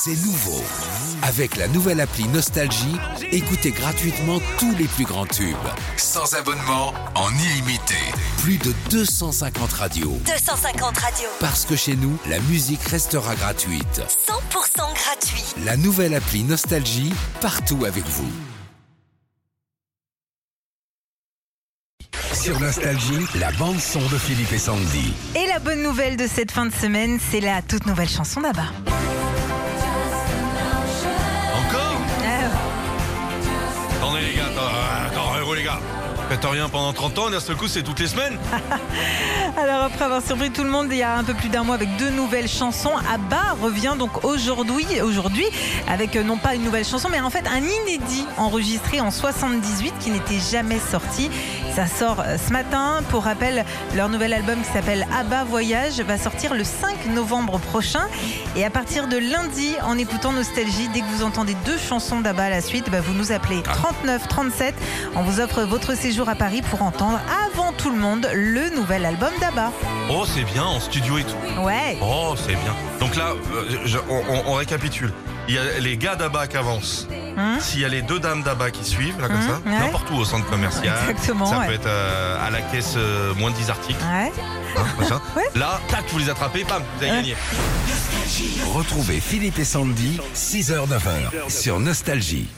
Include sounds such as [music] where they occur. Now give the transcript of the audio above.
C'est nouveau. Avec la nouvelle appli Nostalgie, écoutez gratuitement tous les plus grands tubes. Sans abonnement, en illimité. Plus de 250 radios. 250 radios. Parce que chez nous, la musique restera gratuite. 100% gratuit. La nouvelle appli Nostalgie, partout avec vous. Sur Nostalgie, la bande son de Philippe et Sandy. Et la bonne nouvelle de cette fin de semaine, c'est la toute nouvelle chanson d'Abba. Vega. Rien pendant 30 ans, d'un seul coup c'est toutes les semaines [laughs] Alors après avoir surpris tout le monde il y a un peu plus d'un mois avec deux nouvelles chansons, Abba revient donc aujourd'hui, aujourd'hui avec euh, non pas une nouvelle chanson, mais en fait un inédit enregistré en 78 qui n'était jamais sorti. Ça sort euh, ce matin. Pour rappel, leur nouvel album qui s'appelle Abba Voyage va sortir le 5 novembre prochain. Et à partir de lundi, en écoutant Nostalgie, dès que vous entendez deux chansons d'Abba à la suite, bah, vous nous appelez 39 37. On vous offre votre séjour à Paris pour entendre avant tout le monde le nouvel album d'Abba. Oh c'est bien, en studio et tout. Ouais. Oh c'est bien. Donc là, euh, je- on, on- on récapitule. Il y a les gars d'Abba qui avancent. Hum. S'il y a les deux dames d'Abba qui suivent, là comme Hum, ça, ouais. n'importe où au centre commercial. Exactement, Ça ouais. peut être euh, à la caisse euh, moins de 10 articles. Ouais. hein, machin. [laughs] Ouais. Là, tac, vous les attrapez, bam, vous avez Ouais. gagné. Retrouvez Philippe et Sandy, 6h-9h, sur Nostalgie.